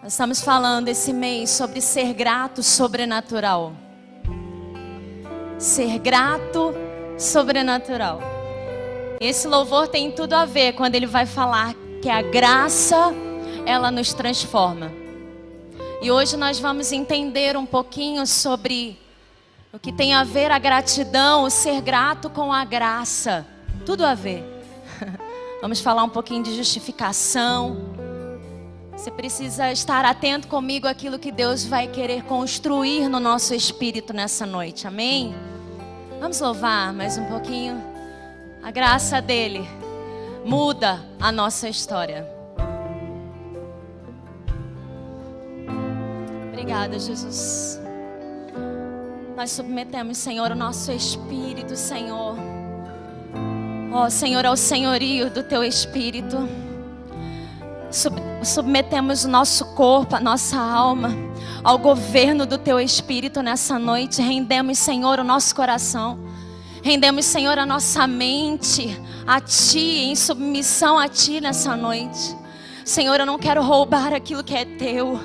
Nós estamos falando esse mês sobre ser grato sobrenatural. Ser grato sobrenatural. Esse louvor tem tudo a ver quando ele vai falar que a graça ela nos transforma. E hoje nós vamos entender um pouquinho sobre o que tem a ver a gratidão, o ser grato com a graça. Tudo a ver. Vamos falar um pouquinho de justificação. Você precisa estar atento comigo àquilo que Deus vai querer construir no nosso espírito nessa noite. Amém? Vamos louvar mais um pouquinho. A graça dele muda a nossa história. Obrigada, Jesus. Nós submetemos, Senhor, o nosso espírito, Senhor. Ó oh, Senhor, ao senhorio do teu espírito. Sub submetemos o nosso corpo, a nossa alma ao governo do teu espírito nessa noite. Rendemos, Senhor, o nosso coração. Rendemos, Senhor, a nossa mente a ti, em submissão a ti nessa noite. Senhor, eu não quero roubar aquilo que é teu.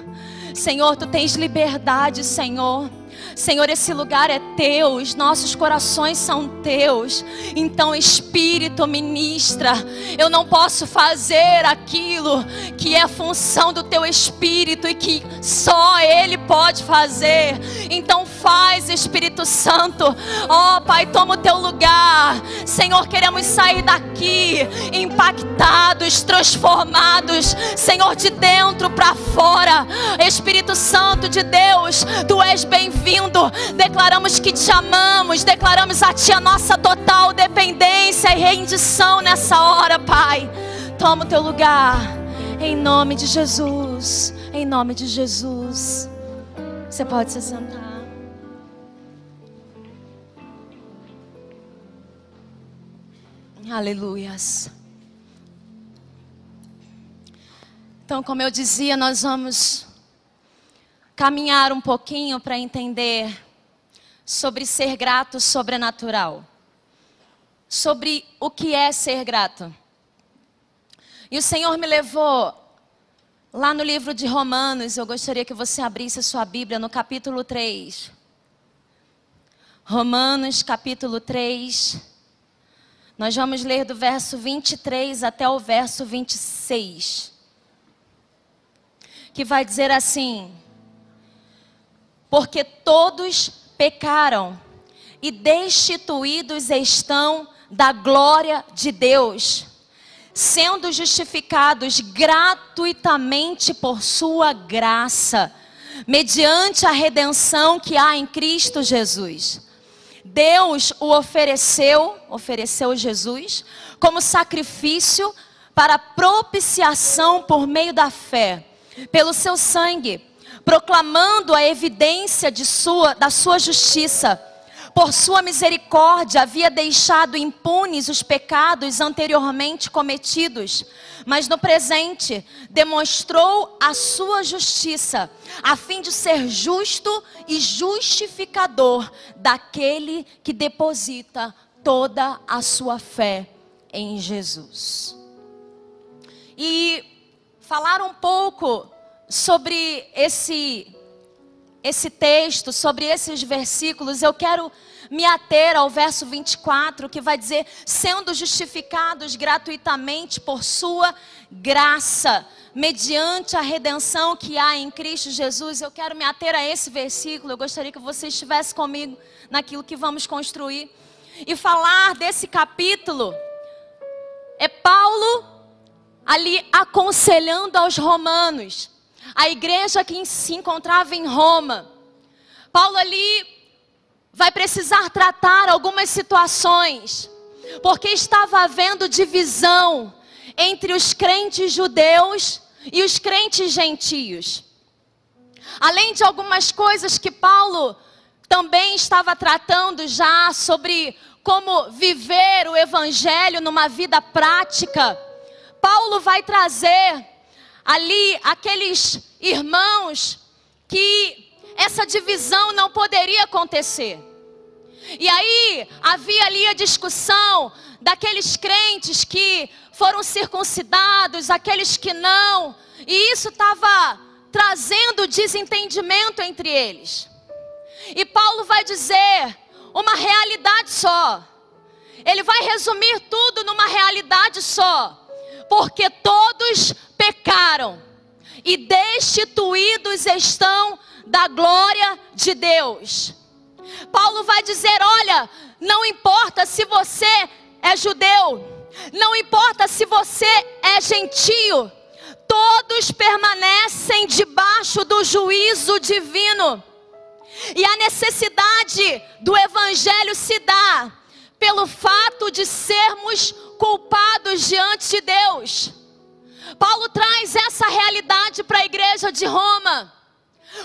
Senhor, tu tens liberdade, Senhor. Senhor, esse lugar é teu, os nossos corações são teus. Então, Espírito, ministra. Eu não posso fazer aquilo que é função do teu Espírito e que só Ele pode fazer. Então, faz, Espírito Santo. Ó oh, Pai, toma o teu lugar. Senhor, queremos sair daqui impactados, transformados. Senhor, de dentro para fora. Espírito Santo de Deus, tu és bem-vindo Declaramos que te amamos. Declaramos a ti a nossa total dependência e rendição nessa hora, Pai. Toma o teu lugar. Em nome de Jesus. Em nome de Jesus. Você pode se sentar. Aleluias. Então, como eu dizia, nós vamos caminhar um pouquinho para entender sobre ser grato sobrenatural. Sobre o que é ser grato. E o Senhor me levou lá no livro de Romanos, eu gostaria que você abrisse a sua Bíblia no capítulo 3. Romanos, capítulo 3. Nós vamos ler do verso 23 até o verso 26. Que vai dizer assim: porque todos pecaram e destituídos estão da glória de Deus, sendo justificados gratuitamente por sua graça, mediante a redenção que há em Cristo Jesus. Deus o ofereceu, ofereceu Jesus, como sacrifício para propiciação por meio da fé, pelo seu sangue proclamando a evidência de sua, da sua justiça. Por sua misericórdia havia deixado impunes os pecados anteriormente cometidos, mas no presente demonstrou a sua justiça, a fim de ser justo e justificador daquele que deposita toda a sua fé em Jesus. E falar um pouco sobre esse esse texto, sobre esses versículos, eu quero me ater ao verso 24, que vai dizer: sendo justificados gratuitamente por Sua graça, mediante a redenção que há em Cristo Jesus. Eu quero me ater a esse versículo. Eu gostaria que você estivesse comigo naquilo que vamos construir. E falar desse capítulo é Paulo ali aconselhando aos romanos a igreja que se encontrava em Roma. Paulo ali vai precisar tratar algumas situações, porque estava havendo divisão entre os crentes judeus e os crentes gentios. Além de algumas coisas que Paulo também estava tratando já sobre como viver o evangelho numa vida prática, Paulo vai trazer ali aqueles irmãos que essa divisão não poderia acontecer. E aí havia ali a discussão daqueles crentes que foram circuncidados, aqueles que não, e isso estava trazendo desentendimento entre eles. E Paulo vai dizer uma realidade só. Ele vai resumir tudo numa realidade só. Porque todos pecaram e destituídos estão da glória de Deus. Paulo vai dizer: olha, não importa se você é judeu, não importa se você é gentio, todos permanecem debaixo do juízo divino. E a necessidade do evangelho se dá pelo fato de sermos culpados diante de Deus. Paulo traz essa realidade para a igreja de Roma.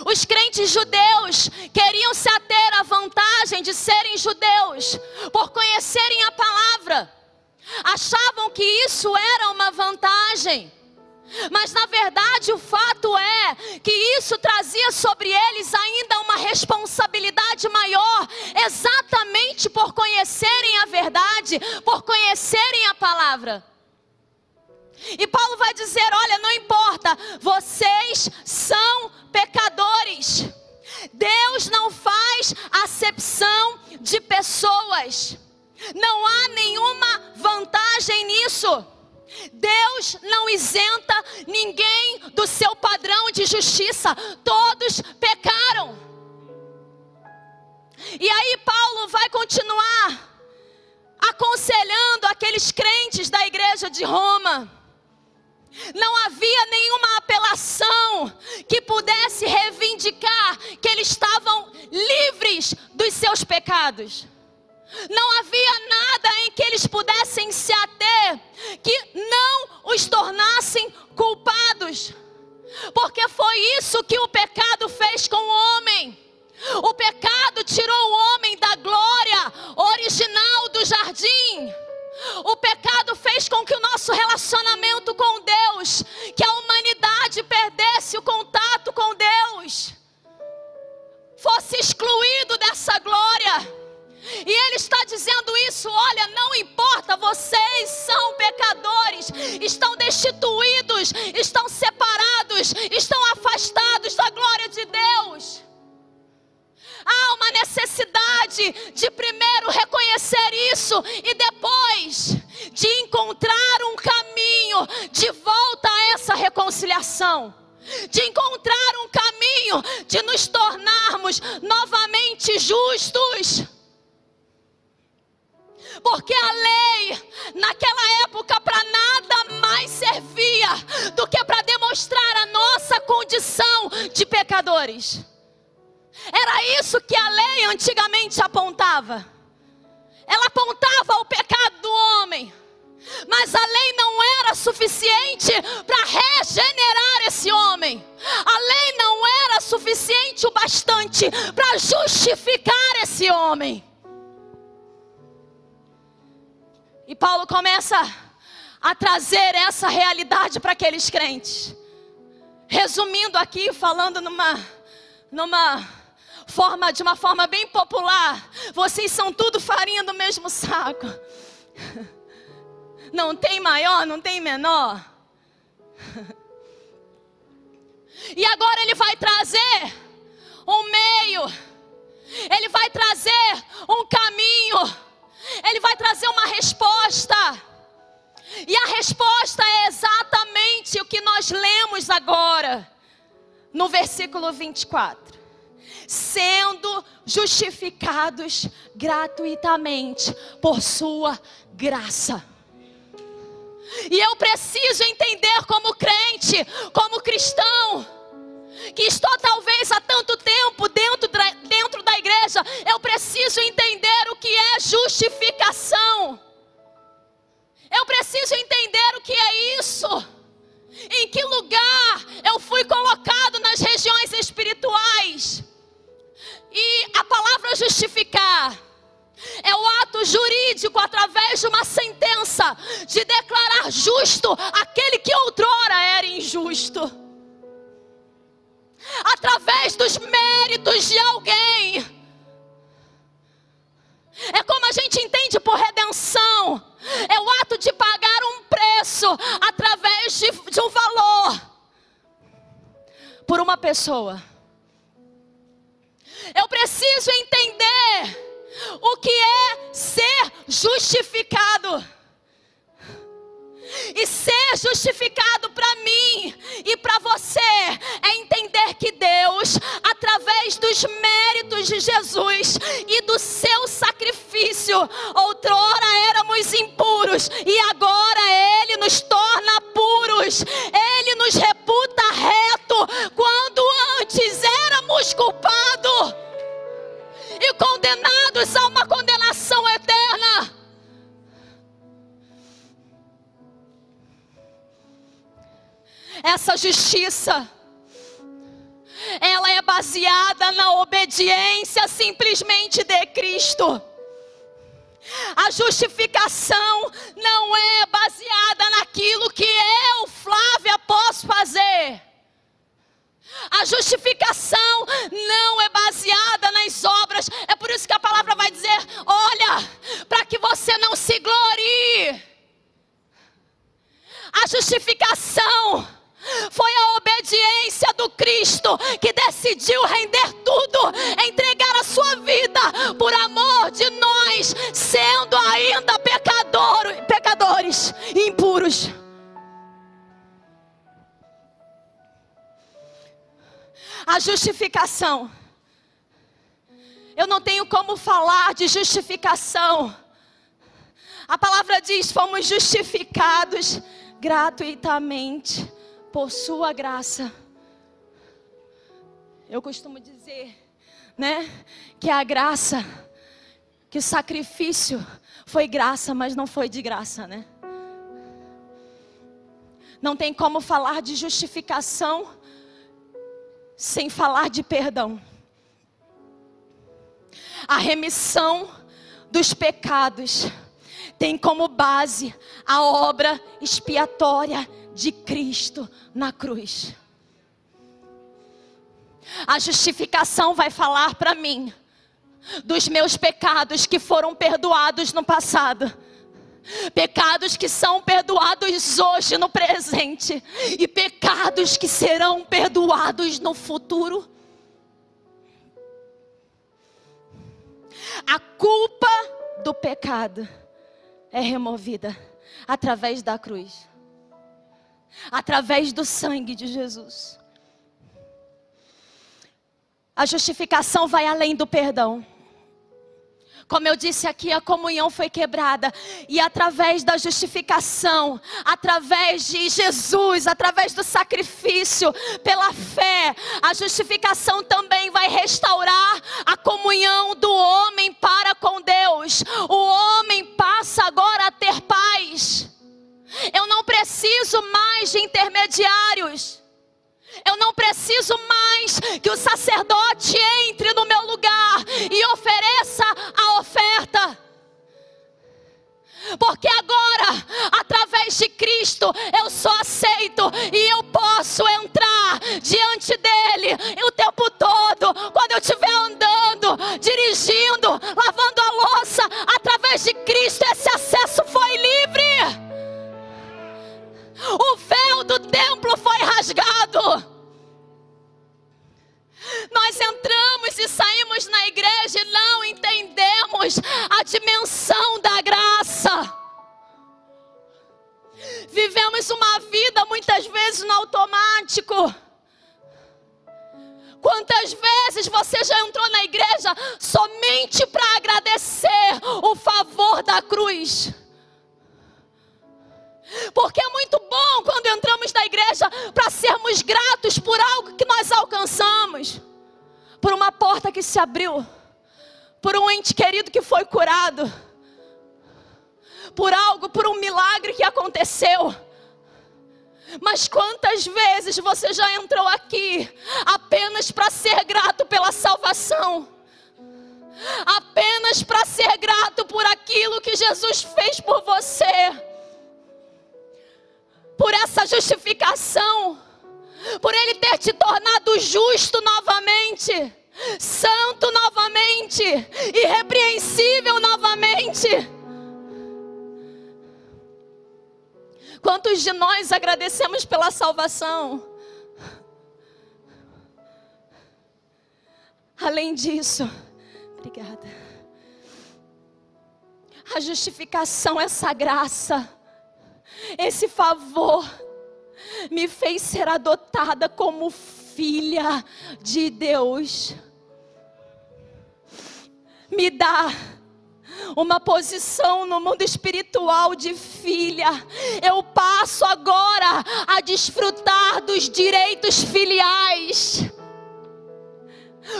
Os crentes judeus queriam se ater à vantagem de serem judeus por conhecerem a palavra. Achavam que isso era uma vantagem. Mas na verdade o fato é que isso trazia sobre eles ainda uma responsabilidade maior, exatamente por conhecerem a verdade, por conhecerem a palavra. E Paulo vai dizer: olha, não importa, vocês são pecadores. Deus não faz acepção de pessoas. Não há nenhuma vantagem nisso. Deus não isenta ninguém do seu padrão de justiça. Todos pecaram. E aí Paulo vai continuar aconselhando aqueles crentes da igreja de Roma não havia nenhuma apelação que pudesse reivindicar que eles estavam livres dos seus pecados. Não havia nada em que eles pudessem se ater que não os tornassem culpados. Porque foi isso que o pecado fez com o homem. O pecado tirou o homem da glória original do jardim o pecado fez com que o nosso relacionamento com Deus, que a humanidade perdesse o contato com Deus, fosse excluído dessa glória. E ele está dizendo isso: olha, não importa, vocês são pecadores, estão destituídos, estão separados, estão afastados da glória de Deus. Há uma necessidade de primeiro reconhecer isso e depois de encontrar um caminho de volta a essa reconciliação. De encontrar um caminho de nos tornarmos novamente justos. Porque a lei, naquela época, para nada mais servia do que para demonstrar a nossa condição de pecadores. Era isso que a lei antigamente apontava. Ela apontava o pecado do homem. Mas a lei não era suficiente para regenerar esse homem. A lei não era suficiente o bastante para justificar esse homem. E Paulo começa a trazer essa realidade para aqueles crentes. Resumindo aqui, falando numa numa forma, de uma forma bem popular. Vocês são tudo farinha do mesmo saco. Não tem maior, não tem menor. E agora ele vai trazer um meio. Ele vai trazer um caminho. Ele vai trazer uma resposta. E a resposta é exatamente o que nós lemos agora, no versículo 24 sendo justificados gratuitamente por Sua graça. E eu preciso entender, como crente, como cristão, que estou talvez há tanto tempo dentro da, dentro da igreja, eu preciso entender o que é justificação. Eu preciso entender o que é isso. Em que lugar eu fui colocado nas regiões espirituais. E a palavra justificar é o ato jurídico através de uma sentença de declarar justo aquele que outrora era injusto. Através dos méritos de alguém. É como a gente entende por redenção. É o ato de pagar um preço através de, de um valor por uma pessoa. Eu preciso entender o que é ser justificado. E ser justificado para mim e para você é entender que Deus, através dos méritos de Jesus e do seu sacrifício, outrora éramos impuros e agora condenados a uma condenação eterna. Essa justiça, ela é baseada na obediência simplesmente de Cristo. A justificação não é baseada naquilo que eu, Flávia, posso fazer. A justificação não é baseada nas obras. É por isso que a palavra vai dizer: olha, para que você não se glorie. A justificação foi a obediência do Cristo que decidiu render tudo, entregar a sua vida por amor de nós, sendo ainda pecador, pecadores impuros. A justificação. Eu não tenho como falar de justificação. A palavra diz: fomos justificados gratuitamente por sua graça. Eu costumo dizer, né, que a graça, que o sacrifício foi graça, mas não foi de graça, né? Não tem como falar de justificação sem falar de perdão. A remissão dos pecados tem como base a obra expiatória de Cristo na cruz. A justificação vai falar para mim dos meus pecados que foram perdoados no passado. Pecados que são perdoados hoje no presente e pecados que serão perdoados no futuro. A culpa do pecado é removida através da cruz através do sangue de Jesus. A justificação vai além do perdão. Como eu disse aqui, a comunhão foi quebrada. E através da justificação, através de Jesus, através do sacrifício, pela fé, a justificação também vai restaurar a comunhão do homem para com Deus. O homem passa agora a ter paz. Eu não preciso mais de intermediários. Eu não preciso mais que o sacerdote entre no meu lugar e ofereça Porque agora, através de Cristo, eu sou aceito e eu posso entrar diante dele o tempo todo. Quando eu estiver andando, dirigindo, lavando a louça, através de Cristo, esse acesso foi livre. O véu do templo foi rasgado. Nós entramos e saímos na igreja e não entendemos a dimensão da graça. Vivemos uma vida muitas vezes no automático. Quantas vezes você já entrou na igreja somente para agradecer o favor da cruz? Porque é muito bom quando entramos na igreja para sermos gratos por algo que nós alcançamos, por uma porta que se abriu, por um ente querido que foi curado, por algo, por um milagre que aconteceu. Mas quantas vezes você já entrou aqui apenas para ser grato pela salvação? Apenas para ser grato por aquilo que Jesus fez por você? Por essa justificação, por Ele ter te tornado justo novamente, santo novamente, irrepreensível novamente. Quantos de nós agradecemos pela salvação? Além disso, obrigada. A justificação, essa graça, esse favor, me fez ser adotada como filha de Deus. Me dá uma posição no mundo espiritual de filha. Eu passo agora a desfrutar dos direitos filiais.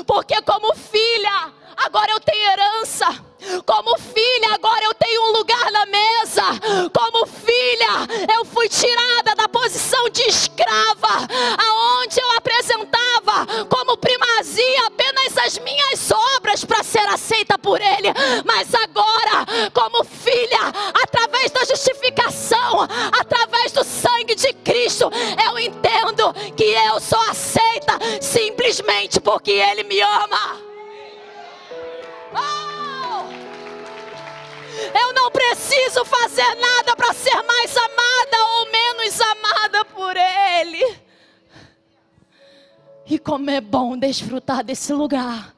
Porque, como filha, agora eu tenho herança. Como filha, agora eu tenho um lugar na mesa. Como filha, eu fui tirada da posição de escrava, aonde eu apresentava como primazia apenas as minhas obras para ser aceita por Ele. Mas agora, como filha, através da justificação, através do sangue de Cristo, eu entendo que eu sou aceita simplesmente porque Ele me ama. Eu não preciso fazer nada para ser mais amada ou menos amada por Ele. E como é bom desfrutar desse lugar.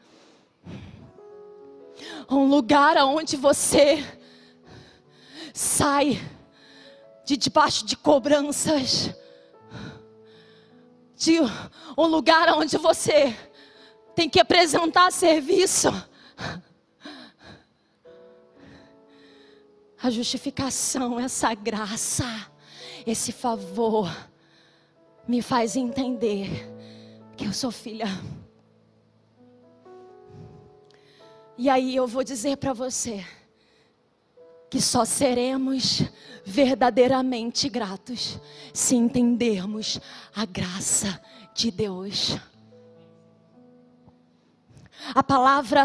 Um lugar onde você sai de debaixo de cobranças. De um lugar onde você tem que apresentar serviço a justificação, essa graça, esse favor, me faz entender que eu sou filha. E aí eu vou dizer para você que só seremos verdadeiramente gratos se entendermos a graça de Deus. A palavra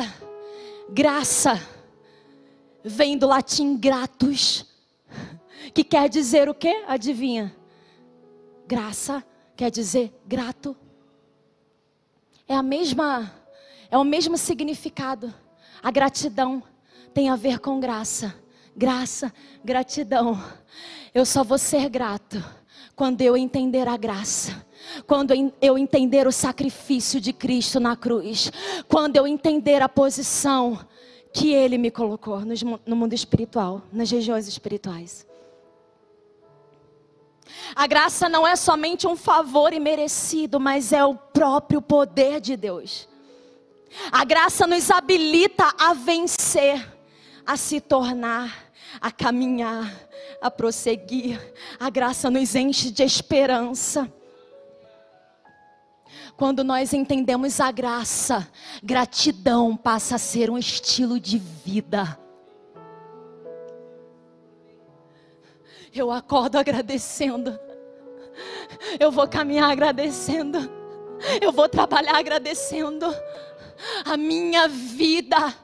graça vem do latim gratus, que quer dizer o quê? Adivinha? Graça quer dizer grato. É a mesma, é o mesmo significado. A gratidão tem a ver com graça. Graça, gratidão. Eu só vou ser grato quando eu entender a graça. Quando eu entender o sacrifício de Cristo na cruz, quando eu entender a posição que Ele me colocou no mundo espiritual, nas regiões espirituais. A graça não é somente um favor imerecido, mas é o próprio poder de Deus. A graça nos habilita a vencer, a se tornar, a caminhar, a prosseguir. A graça nos enche de esperança. Quando nós entendemos a graça, gratidão passa a ser um estilo de vida. Eu acordo agradecendo. Eu vou caminhar agradecendo. Eu vou trabalhar agradecendo. A minha vida.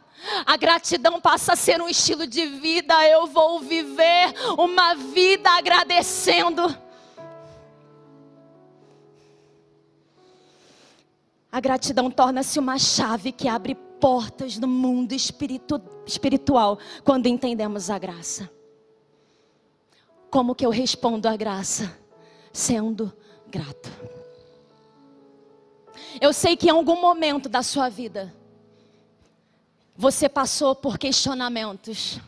A gratidão passa a ser um estilo de vida. Eu vou viver uma vida agradecendo. A gratidão torna-se uma chave que abre portas no mundo espiritu espiritual quando entendemos a graça. Como que eu respondo à graça? Sendo grato. Eu sei que em algum momento da sua vida você passou por questionamentos.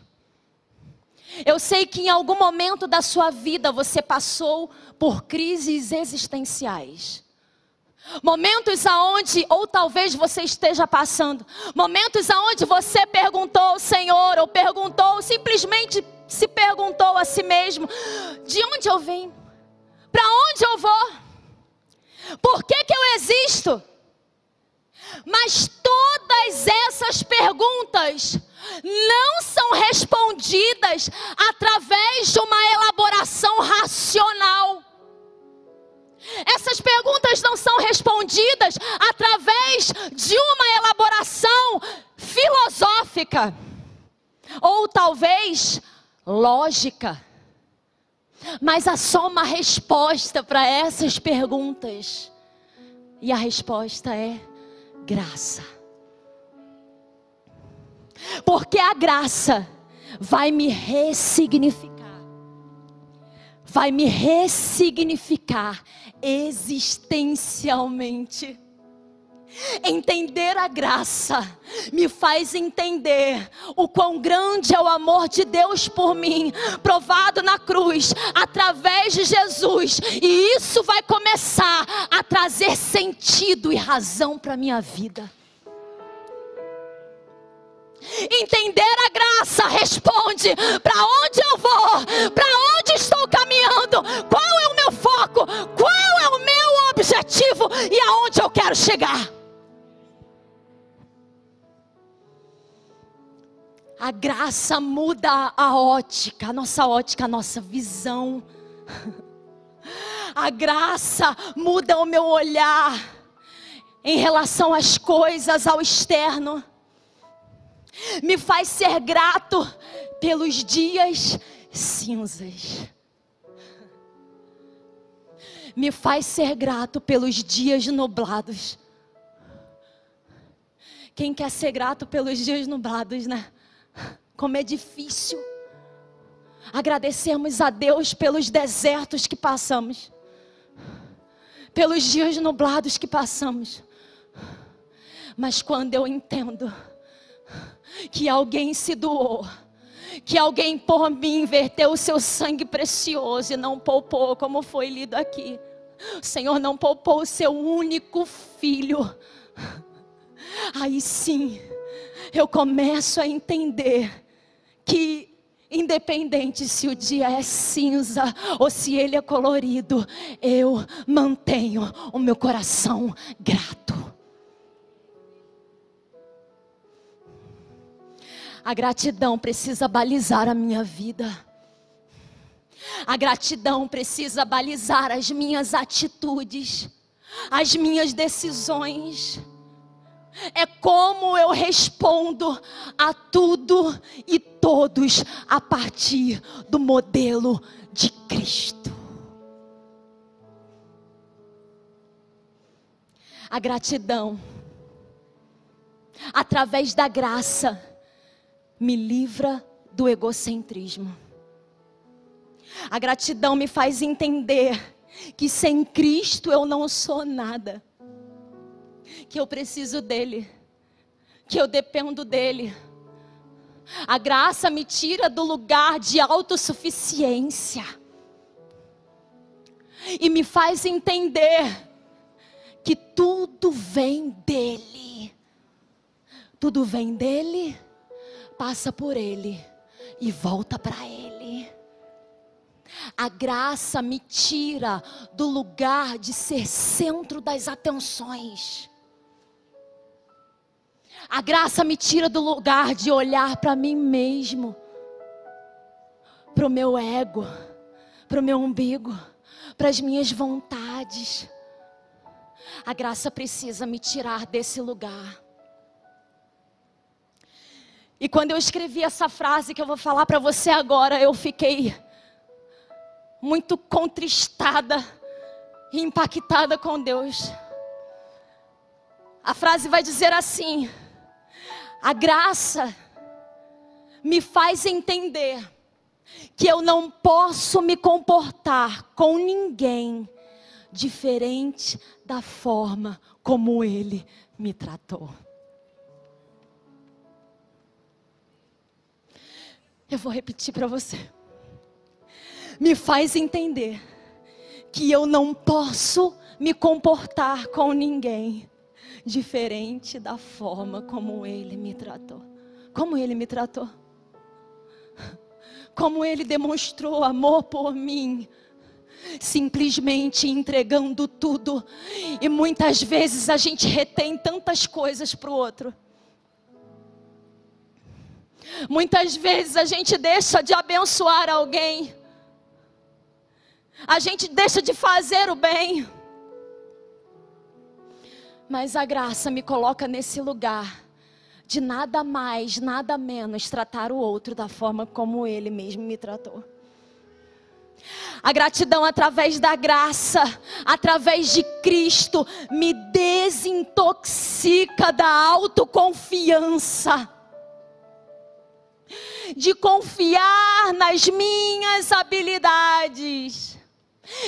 Eu sei que em algum momento da sua vida você passou por crises existenciais. Momentos aonde, ou talvez você esteja passando, momentos aonde você perguntou ao Senhor, ou perguntou, simplesmente se perguntou a si mesmo: de onde eu vim? Para onde eu vou? Por que, que eu existo? Mas todas essas perguntas não são respondidas através de uma elaboração racional. Essas perguntas não são respondidas através de uma elaboração filosófica ou talvez lógica. Mas há só uma resposta para essas perguntas. E a resposta é graça. Porque a graça vai me ressignificar vai me ressignificar existencialmente. Entender a graça me faz entender o quão grande é o amor de Deus por mim, provado na cruz, através de Jesus, e isso vai começar a trazer sentido e razão para a minha vida. Entender a graça responde: para onde eu vou? Quero chegar? A graça muda a ótica, a nossa ótica, a nossa visão. A graça muda o meu olhar em relação às coisas, ao externo. Me faz ser grato pelos dias cinzas. Me faz ser grato pelos dias nublados. Quem quer ser grato pelos dias nublados, né? Como é difícil agradecermos a Deus pelos desertos que passamos, pelos dias nublados que passamos. Mas quando eu entendo que alguém se doou, que alguém por mim verteu o seu sangue precioso e não poupou, como foi lido aqui. O Senhor não poupou o seu único filho. Aí sim, eu começo a entender que independente se o dia é cinza ou se ele é colorido, eu mantenho o meu coração grato. A gratidão precisa balizar a minha vida. A gratidão precisa balizar as minhas atitudes, as minhas decisões é como eu respondo a tudo e todos a partir do modelo de Cristo. A gratidão, através da graça, me livra do egocentrismo. A gratidão me faz entender que sem Cristo eu não sou nada que eu preciso dele, que eu dependo dele. A graça me tira do lugar de autossuficiência e me faz entender que tudo vem dele. Tudo vem dele, passa por ele e volta para ele. A graça me tira do lugar de ser centro das atenções a graça me tira do lugar de olhar para mim mesmo, para o meu ego, para o meu umbigo, para as minhas vontades. A graça precisa me tirar desse lugar. E quando eu escrevi essa frase que eu vou falar para você agora, eu fiquei muito contristada e impactada com Deus. A frase vai dizer assim: a graça me faz entender que eu não posso me comportar com ninguém diferente da forma como ele me tratou. Eu vou repetir para você. Me faz entender que eu não posso me comportar com ninguém diferente da forma como ele me tratou. Como ele me tratou? Como ele demonstrou amor por mim simplesmente entregando tudo. E muitas vezes a gente retém tantas coisas para o outro. Muitas vezes a gente deixa de abençoar alguém. A gente deixa de fazer o bem. Mas a graça me coloca nesse lugar de nada mais, nada menos tratar o outro da forma como ele mesmo me tratou. A gratidão através da graça, através de Cristo, me desintoxica da autoconfiança. De confiar nas minhas habilidades,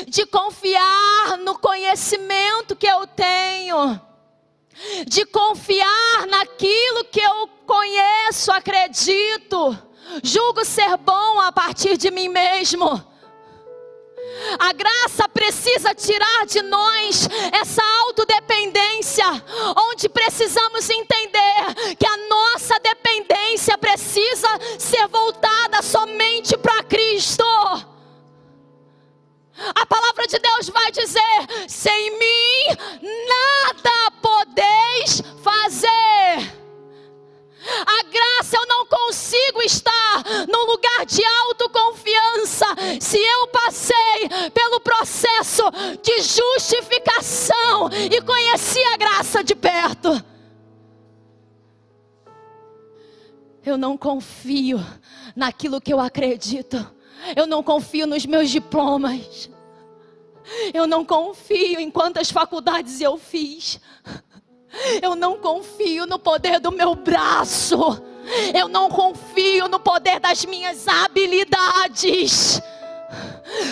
de confiar no conhecimento que eu tenho de confiar naquilo que eu conheço, acredito, julgo ser bom a partir de mim mesmo. A graça precisa tirar de nós essa autodependência, onde precisamos entender que a nossa dependência precisa ser voltada somente para Cristo. A palavra de Deus vai dizer: sem mim nada podeis fazer. A graça eu não consigo estar num lugar de autoconfiança se eu passei pelo processo de justificação e conheci a graça de perto. Eu não confio naquilo que eu acredito. Eu não confio nos meus diplomas. Eu não confio em quantas faculdades eu fiz. Eu não confio no poder do meu braço. Eu não confio no poder das minhas habilidades.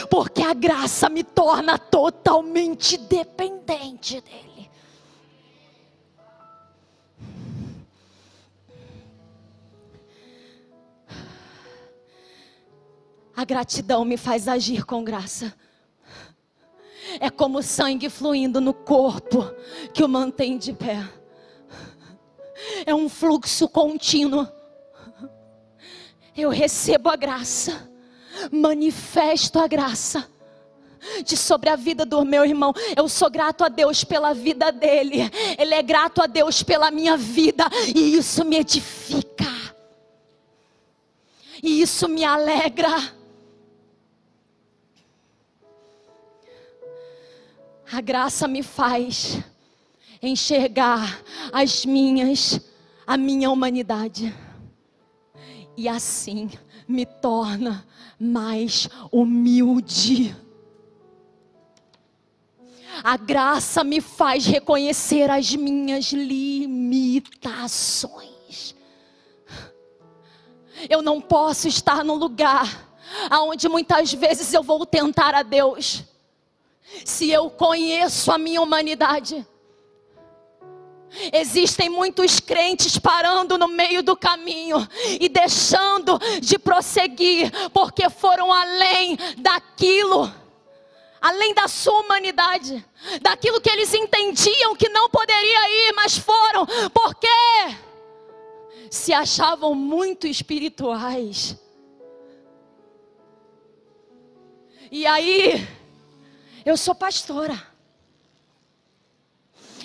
Porque a graça me torna totalmente dependente dele. A gratidão me faz agir com graça é como sangue fluindo no corpo que o mantém de pé. É um fluxo contínuo. Eu recebo a graça, manifesto a graça de sobre a vida do meu irmão. Eu sou grato a Deus pela vida dele. Ele é grato a Deus pela minha vida e isso me edifica. E isso me alegra. A graça me faz enxergar as minhas, a minha humanidade. E assim me torna mais humilde. A graça me faz reconhecer as minhas limitações. Eu não posso estar num lugar aonde muitas vezes eu vou tentar a Deus se eu conheço a minha humanidade. Existem muitos crentes parando no meio do caminho e deixando de prosseguir, porque foram além daquilo, além da sua humanidade, daquilo que eles entendiam que não poderia ir, mas foram, porque se achavam muito espirituais. E aí, eu sou pastora.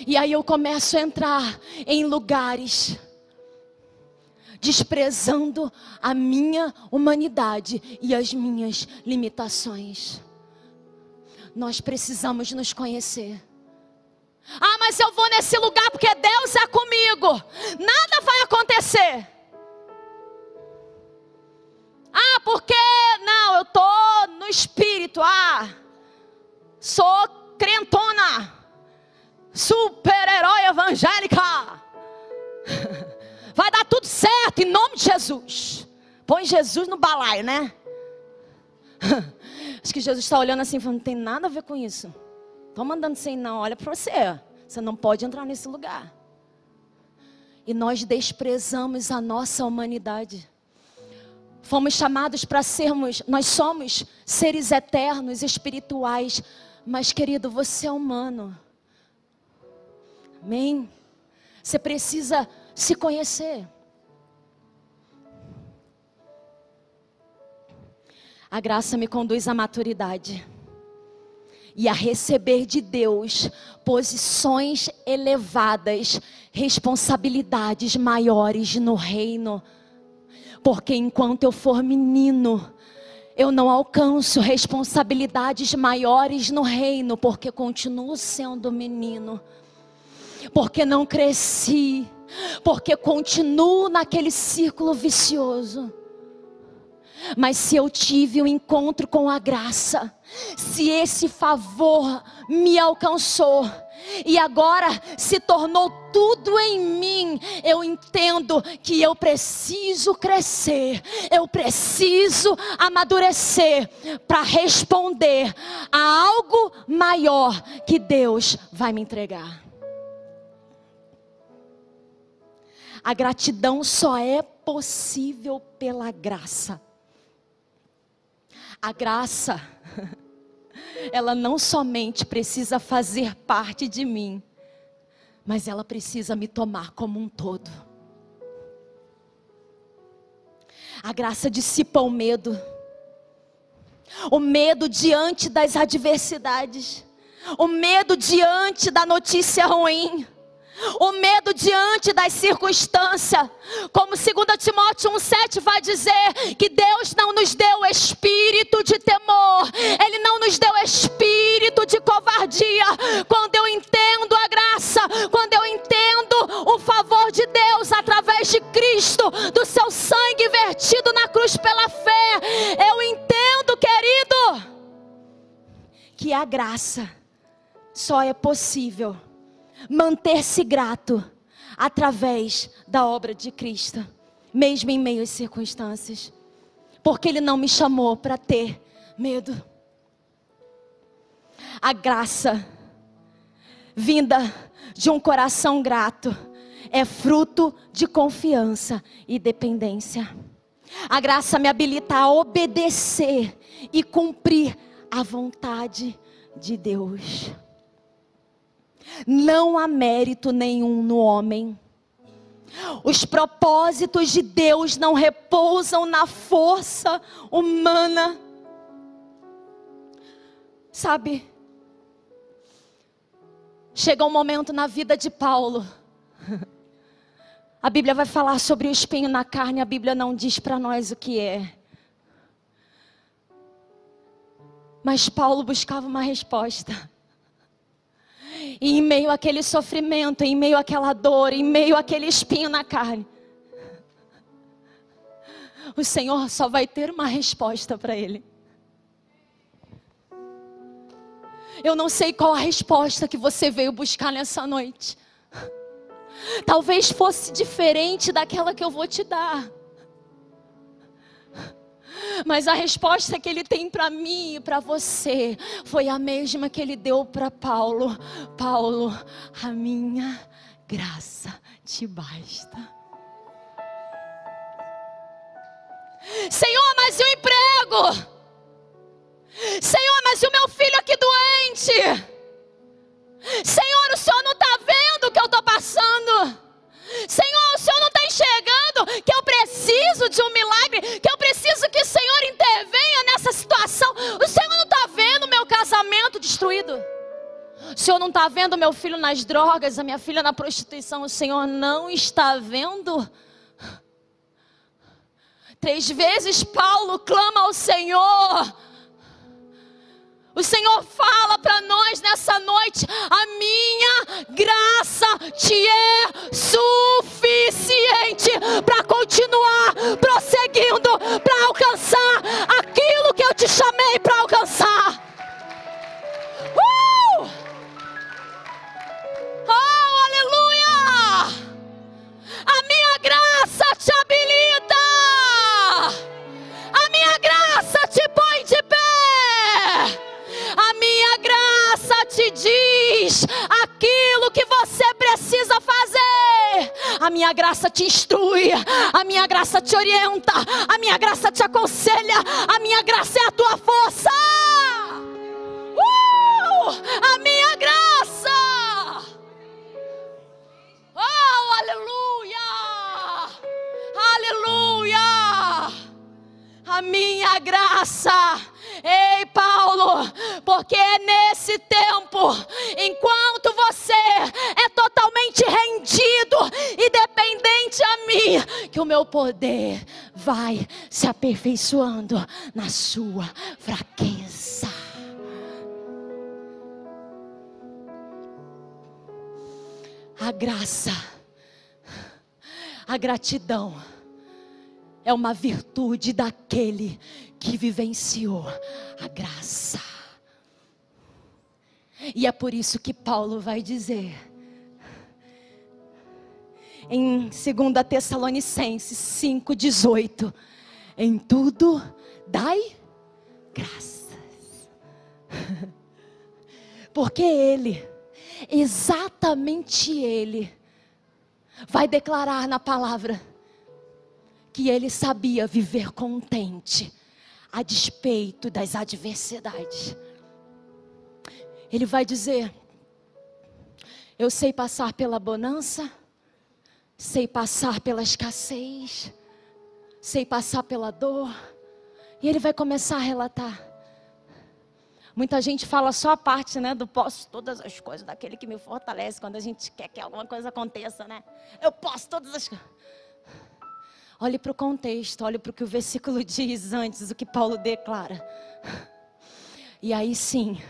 E aí eu começo a entrar em lugares desprezando a minha humanidade e as minhas limitações. Nós precisamos nos conhecer. Ah, mas eu vou nesse lugar porque Deus é comigo. Nada vai acontecer. Ah, porque não, eu tô no espírito. Ah, Sou crentona, super-herói evangélica. Vai dar tudo certo em nome de Jesus. Põe Jesus no balaio, né? Acho que Jesus está olhando assim, falando, não tem nada a ver com isso. Estou mandando sem não, olha para você. Você não pode entrar nesse lugar. E nós desprezamos a nossa humanidade. Fomos chamados para sermos, nós somos seres eternos, espirituais, mas, querido, você é humano. Amém? Você precisa se conhecer. A graça me conduz à maturidade e a receber de Deus posições elevadas, responsabilidades maiores no reino. Porque enquanto eu for menino, eu não alcanço responsabilidades maiores no reino, porque continuo sendo menino, porque não cresci, porque continuo naquele círculo vicioso. Mas se eu tive um encontro com a graça, se esse favor me alcançou, e agora se tornou tudo em mim. Eu entendo que eu preciso crescer, eu preciso amadurecer para responder a algo maior que Deus vai me entregar. A gratidão só é possível pela graça. A graça, ela não somente precisa fazer parte de mim, mas ela precisa me tomar como um todo. A graça dissipa o medo, o medo diante das adversidades, o medo diante da notícia ruim o medo diante das circunstâncias. Como 2 Timóteo 1,7 vai dizer que Deus não nos deu espírito Quando eu entendo a graça, quando eu entendo o favor de Deus através de Cristo, do seu sangue vertido na cruz pela fé, eu entendo, querido, que a graça só é possível manter-se grato através da obra de Cristo, mesmo em meio às circunstâncias, porque Ele não me chamou para ter medo. A graça vinda de um coração grato é fruto de confiança e dependência. A graça me habilita a obedecer e cumprir a vontade de Deus. Não há mérito nenhum no homem. Os propósitos de Deus não repousam na força humana. Sabe? Chega um momento na vida de Paulo. A Bíblia vai falar sobre o espinho na carne, a Bíblia não diz para nós o que é. Mas Paulo buscava uma resposta. E em meio àquele sofrimento, em meio àquela dor, em meio àquele espinho na carne, o Senhor só vai ter uma resposta para ele. Eu não sei qual a resposta que você veio buscar nessa noite. Talvez fosse diferente daquela que eu vou te dar. Mas a resposta que ele tem para mim e para você foi a mesma que ele deu para Paulo. Paulo, a minha graça te basta. Senhor, mas e o emprego? Senhor, mas o meu filho aqui doente? Senhor, o Senhor não está vendo o que eu estou passando? Senhor, o Senhor não está enxergando que eu preciso de um milagre, que eu preciso que o Senhor intervenha nessa situação. O Senhor não está vendo meu casamento destruído. O Senhor não está vendo meu filho nas drogas, a minha filha na prostituição. O Senhor não está vendo. Três vezes Paulo clama ao Senhor o Senhor fala para nós nessa noite: a minha graça te é suficiente para continuar prosseguindo, para alcançar aquilo que eu te chamei para alcançar. Minha graça te instrui, a minha graça te orienta, a minha graça te aconselha, a minha graça é a tua força. Uh! A minha graça. Oh, aleluia! Aleluia! A minha graça Ei, Paulo, porque é nesse tempo, enquanto dependente a mim, que o meu poder vai se aperfeiçoando na sua fraqueza. A graça, a gratidão é uma virtude daquele que vivenciou a graça. E é por isso que Paulo vai dizer em 2 Tessalonicenses 5,18: Em tudo dai graças. Porque Ele, exatamente Ele, vai declarar na palavra que ele sabia viver contente a despeito das adversidades. Ele vai dizer: Eu sei passar pela bonança, sei passar pela escassez, sei passar pela dor. E ele vai começar a relatar. Muita gente fala só a parte, né, do posso todas as coisas, daquele que me fortalece quando a gente quer que alguma coisa aconteça, né? Eu posso todas as coisas. Olhe para o contexto, olhe para o que o versículo diz antes, o que Paulo declara. E aí sim,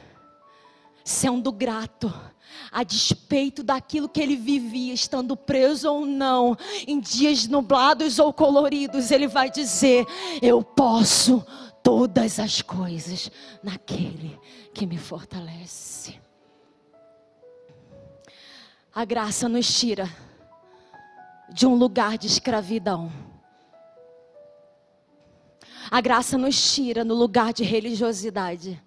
sendo grato, a despeito daquilo que ele vivia, estando preso ou não, em dias nublados ou coloridos, ele vai dizer: Eu posso todas as coisas naquele que me fortalece. A graça nos tira de um lugar de escravidão. A graça nos tira no lugar de religiosidade.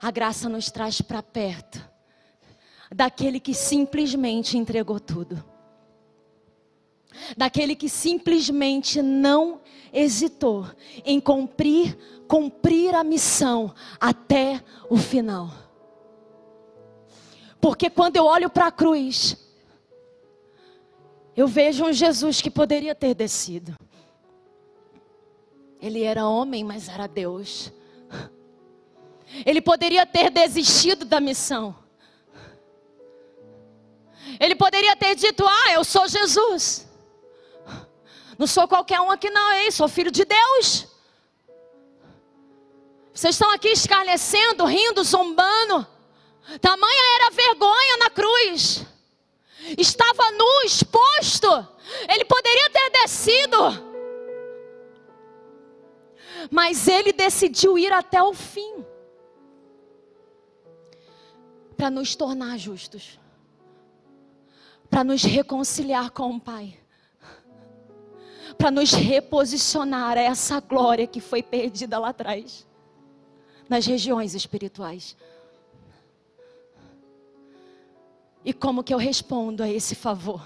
A graça nos traz para perto daquele que simplesmente entregou tudo daquele que simplesmente não hesitou em cumprir, cumprir a missão até o final. Porque quando eu olho para a cruz, eu vejo um Jesus que poderia ter descido. Ele era homem, mas era Deus. Ele poderia ter desistido da missão. Ele poderia ter dito: Ah, eu sou Jesus. Não sou qualquer um aqui, não, hein? Sou filho de Deus. Vocês estão aqui escarnecendo, rindo, zombando. Tamanha era a vergonha na cruz. Estava nu, exposto. Ele poderia ter descido. Mas ele decidiu ir até o fim para nos tornar justos, para nos reconciliar com o Pai para nos reposicionar a essa glória que foi perdida lá atrás, nas regiões espirituais. E como que eu respondo a esse favor?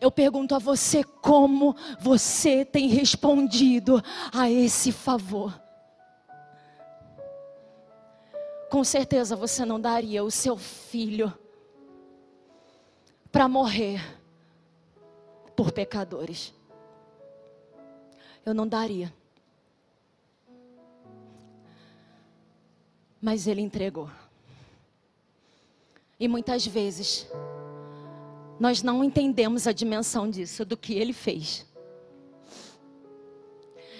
Eu pergunto a você como você tem respondido a esse favor. Com certeza você não daria o seu filho para morrer por pecadores. Eu não daria. Mas Ele entregou. E muitas vezes, nós não entendemos a dimensão disso, do que Ele fez.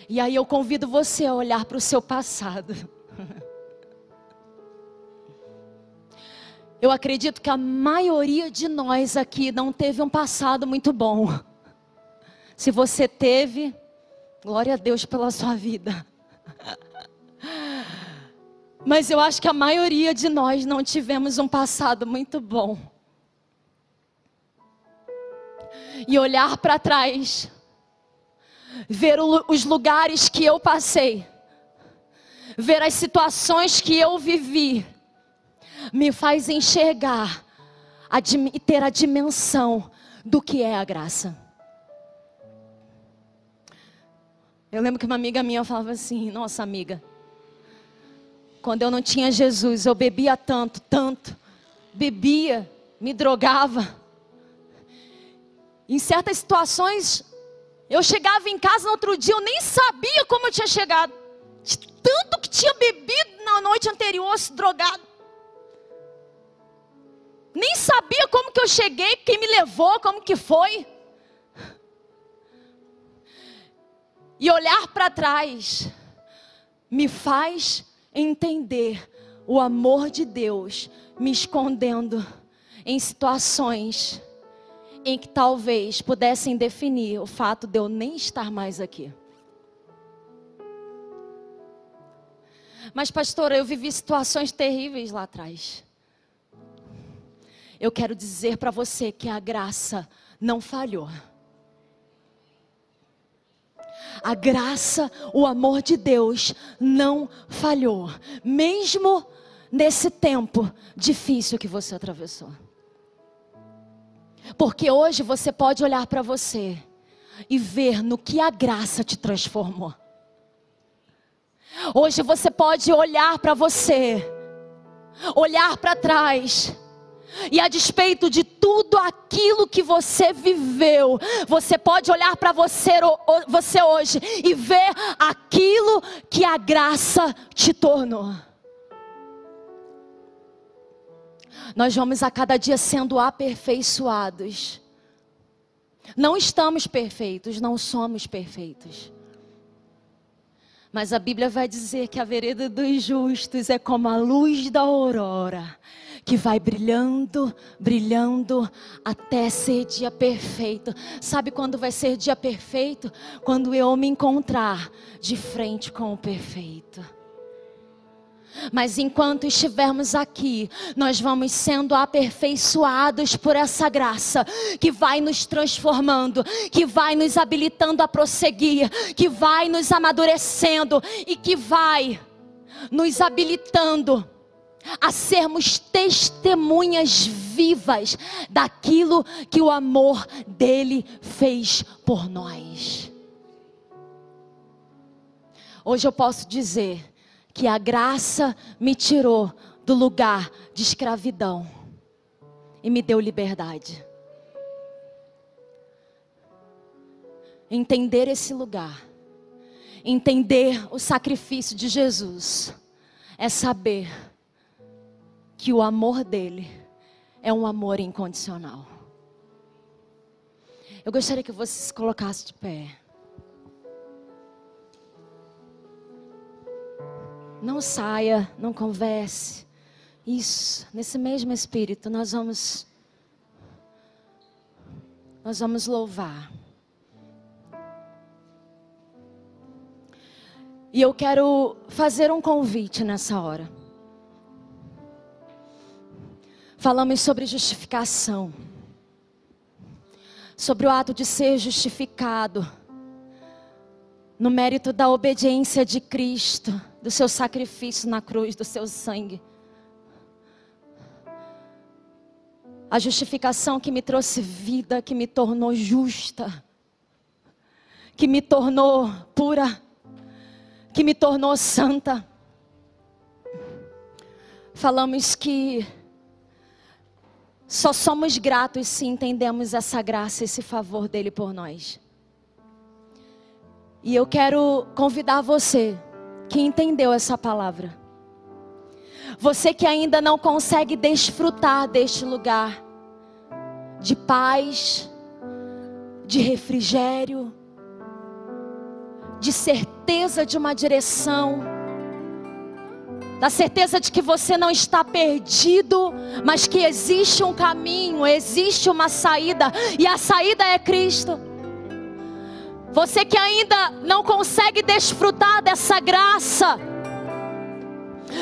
E aí eu convido você a olhar para o seu passado. Eu acredito que a maioria de nós aqui não teve um passado muito bom. Se você teve, glória a Deus pela sua vida. Mas eu acho que a maioria de nós não tivemos um passado muito bom. E olhar para trás, ver os lugares que eu passei, ver as situações que eu vivi, me faz enxergar e ter a dimensão do que é a graça. Eu lembro que uma amiga minha falava assim: Nossa, amiga, quando eu não tinha Jesus, eu bebia tanto, tanto, bebia, me drogava. Em certas situações, eu chegava em casa no outro dia, eu nem sabia como eu tinha chegado. De tanto que tinha bebido na noite anterior, se drogado. Nem sabia como que eu cheguei, quem me levou, como que foi. e olhar para trás me faz entender o amor de Deus me escondendo em situações em que talvez pudessem definir o fato de eu nem estar mais aqui. Mas, pastora, eu vivi situações terríveis lá atrás. Eu quero dizer para você que a graça não falhou a graça, o amor de Deus não falhou, mesmo nesse tempo difícil que você atravessou. Porque hoje você pode olhar para você e ver no que a graça te transformou. Hoje você pode olhar para você, olhar para trás, e a despeito de tudo aquilo que você viveu, você pode olhar para você, você hoje e ver aquilo que a graça te tornou. Nós vamos a cada dia sendo aperfeiçoados. Não estamos perfeitos, não somos perfeitos. Mas a Bíblia vai dizer que a vereda dos justos é como a luz da aurora, que vai brilhando, brilhando até ser dia perfeito. Sabe quando vai ser dia perfeito? Quando eu me encontrar de frente com o perfeito. Mas enquanto estivermos aqui, nós vamos sendo aperfeiçoados por essa graça que vai nos transformando, que vai nos habilitando a prosseguir, que vai nos amadurecendo e que vai nos habilitando a sermos testemunhas vivas daquilo que o amor dele fez por nós. Hoje eu posso dizer que a graça me tirou do lugar de escravidão e me deu liberdade. Entender esse lugar, entender o sacrifício de Jesus, é saber que o amor dele é um amor incondicional. Eu gostaria que você se colocasse de pé. Não saia, não converse. Isso, nesse mesmo espírito, nós vamos nós vamos louvar. E eu quero fazer um convite nessa hora. Falamos sobre justificação. Sobre o ato de ser justificado no mérito da obediência de Cristo do seu sacrifício na cruz, do seu sangue. A justificação que me trouxe vida, que me tornou justa, que me tornou pura, que me tornou santa. Falamos que só somos gratos se entendemos essa graça, esse favor dele por nós. E eu quero convidar você que entendeu essa palavra. Você que ainda não consegue desfrutar deste lugar de paz, de refrigério, de certeza de uma direção, da certeza de que você não está perdido, mas que existe um caminho, existe uma saída, e a saída é Cristo. Você que ainda não consegue desfrutar dessa graça.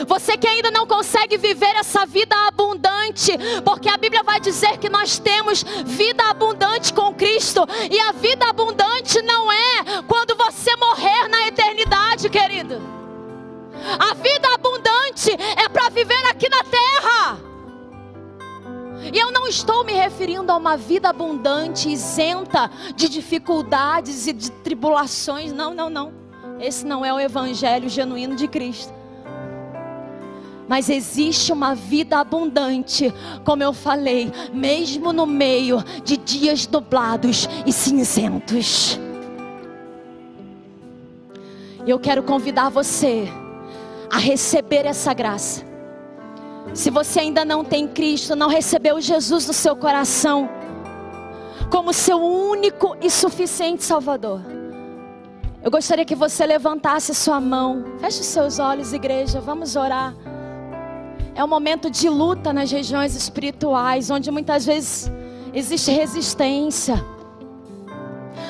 Você que ainda não consegue viver essa vida abundante, porque a Bíblia vai dizer que nós temos vida abundante com Cristo, e a vida abundante não é quando você morrer na eternidade, querido. A vida abundante me referindo a uma vida abundante, isenta de dificuldades e de tribulações. Não, não, não. Esse não é o evangelho genuíno de Cristo. Mas existe uma vida abundante, como eu falei, mesmo no meio de dias dublados e cinzentos. Eu quero convidar você a receber essa graça se você ainda não tem Cristo, não recebeu Jesus no seu coração, como seu único e suficiente Salvador, eu gostaria que você levantasse sua mão, feche seus olhos, igreja, vamos orar. É um momento de luta nas regiões espirituais, onde muitas vezes existe resistência.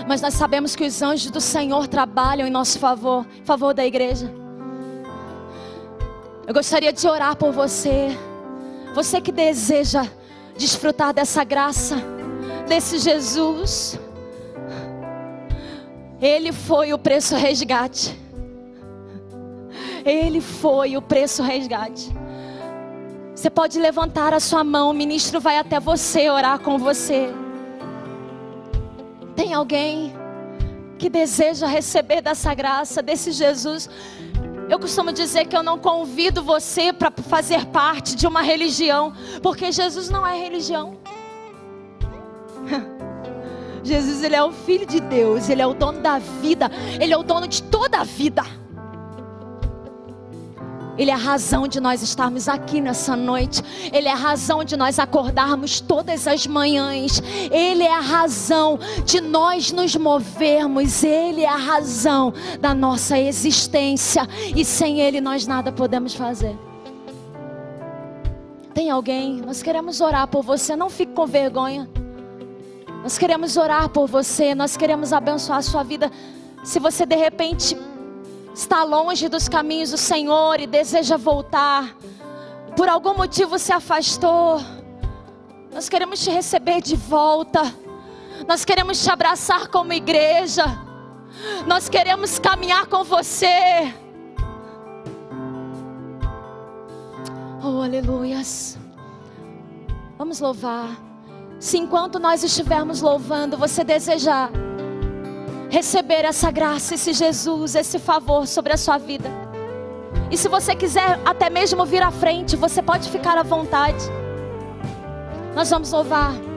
Mas nós sabemos que os anjos do Senhor trabalham em nosso favor, em favor da igreja. Eu gostaria de orar por você. Você que deseja desfrutar dessa graça, desse Jesus. Ele foi o preço resgate. Ele foi o preço resgate. Você pode levantar a sua mão, o ministro vai até você orar com você. Tem alguém que deseja receber dessa graça, desse Jesus? Eu costumo dizer que eu não convido você para fazer parte de uma religião, porque Jesus não é religião. Jesus, ele é o filho de Deus, ele é o dono da vida, ele é o dono de toda a vida. Ele é a razão de nós estarmos aqui nessa noite. Ele é a razão de nós acordarmos todas as manhãs. Ele é a razão de nós nos movermos. Ele é a razão da nossa existência. E sem Ele nós nada podemos fazer. Tem alguém? Nós queremos orar por você. Não fique com vergonha. Nós queremos orar por você. Nós queremos abençoar a sua vida. Se você de repente está longe dos caminhos do Senhor e deseja voltar, por algum motivo se afastou, nós queremos te receber de volta, nós queremos te abraçar como igreja, nós queremos caminhar com você. Oh, aleluias. Vamos louvar. Se enquanto nós estivermos louvando, você desejar receber essa graça, esse Jesus, esse favor sobre a sua vida. E se você quiser até mesmo vir à frente, você pode ficar à vontade. Nós vamos louvar.